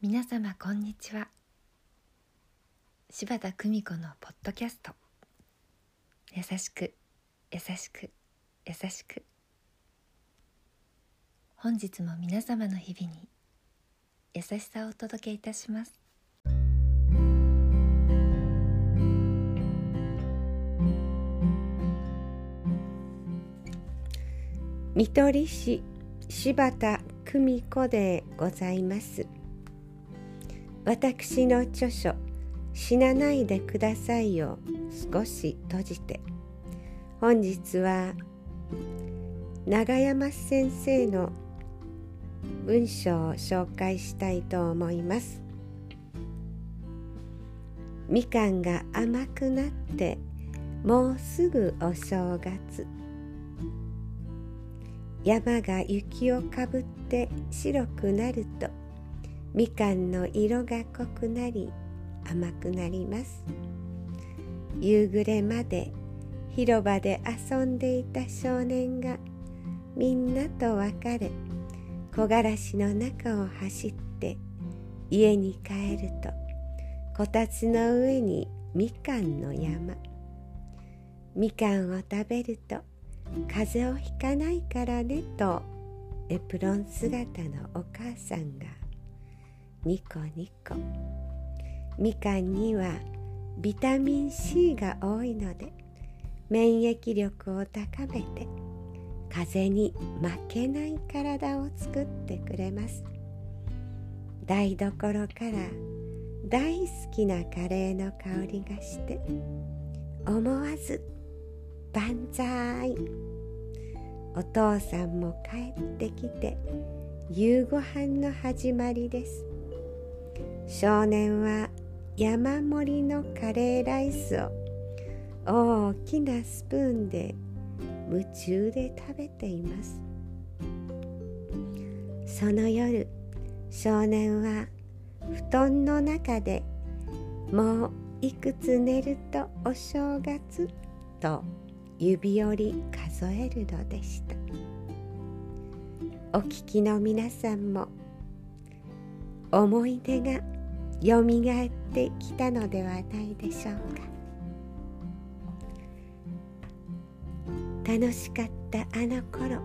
皆様こんにちは。柴田久美子のポッドキャスト。優しく優しく優しく。本日も皆様の日々に優しさをお届けいたします。見取り師柴田久美子でございます。私の著書死なないでくださいを少し閉じて本日は長山先生の文章を紹介したいと思います。みかんが甘くなってもうすぐお正月。山が雪をかぶって白くなるとみかんの色が濃くなり甘くなります。夕暮れまで広場で遊んでいた少年がみんなと別れ木枯らしの中を走って家に帰るとこたつの上にみかんの山。みかんを食べると風邪をひかないからねとエプロン姿のお母さんがニコニコ。みかんにはビタミン C が多いので免疫力を高めて風に負けない体を作ってくれます。台所から大好きなカレーの香りがして思わず「万歳!」お父さんも帰ってきて夕ご飯の始まりです。少年は山盛りのカレーライスを大きなスプーンで夢中で食べています。その夜少年は布団の中でもういくつ寝るとお正月？と指折り数えるのでした。お聞きの皆さんも思い出がよみがえってきたのではないでしょうか。楽しかったあの頃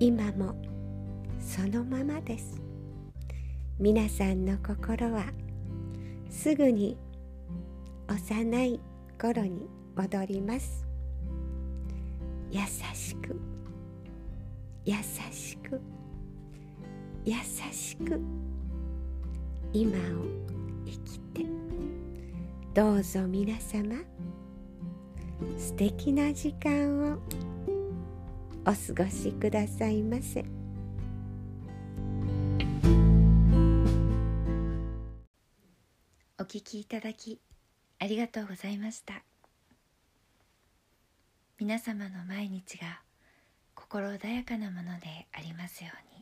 今もそのままです。皆さんの心はすぐに幼い頃に戻ります。優しく。優しく。優しく。今を生きて。どうぞ皆様。素敵な時間を。お過ごしくださいませ。お聞きいただきありがとうございました。皆様の毎日が心穏やかなものでありますように。